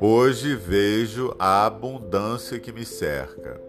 Hoje vejo a abundância que me cerca.